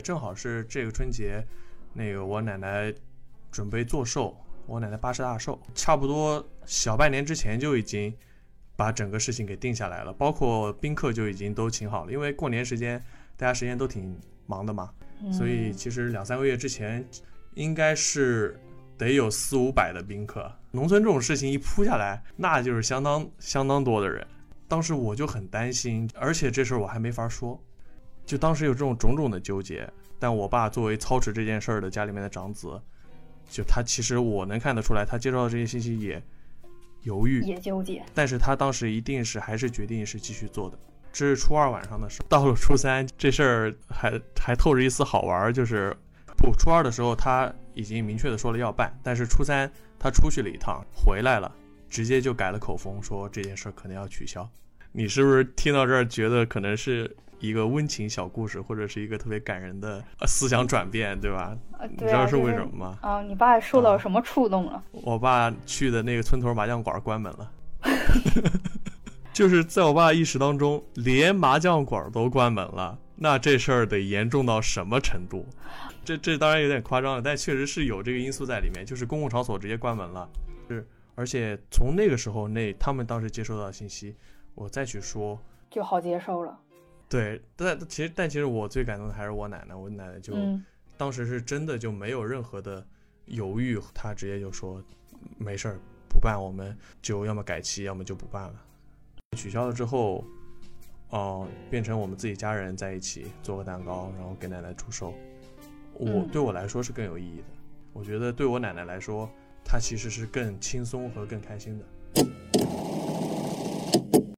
正好是这个春节，那个我奶奶准备做寿，我奶奶八十大寿，差不多小半年之前就已经把整个事情给定下来了，包括宾客就已经都请好了，因为过年时间大家时间都挺忙的嘛，所以其实两三个月之前应该是得有四五百的宾客。农村这种事情一铺下来，那就是相当相当多的人。当时我就很担心，而且这事儿我还没法说，就当时有这种种种的纠结。但我爸作为操持这件事儿的家里面的长子，就他其实我能看得出来，他接受到这些信息也犹豫，也纠结。但是他当时一定是还是决定是继续做的。这是初二晚上的事，到了初三，这事儿还还透着一丝好玩，就是不初二的时候他已经明确的说了要办，但是初三他出去了一趟，回来了。直接就改了口风，说这件事儿可能要取消。你是不是听到这儿觉得可能是一个温情小故事，或者是一个特别感人的思想转变，对吧？你知道是为什么吗？啊，你爸受到什么触动了？我爸去的那个村头麻将馆关门了，就是在我爸意识当中，连麻将馆都关门了，那这事儿得严重到什么程度？这这当然有点夸张了，但确实是有这个因素在里面，就是公共场所直接关门了，是。而且从那个时候那他们当时接收到的信息，我再去说就好接受了。对，但其实但其实我最感动的还是我奶奶，我奶奶就当时是真的就没有任何的犹豫，她直接就说没事儿不办，我们就要么改期，要么就不办了。取消了之后，哦，变成我们自己家人在一起做个蛋糕，然后给奶奶祝寿。我对我来说是更有意义的，我觉得对我奶奶来说。她其实是更轻松和更开心的。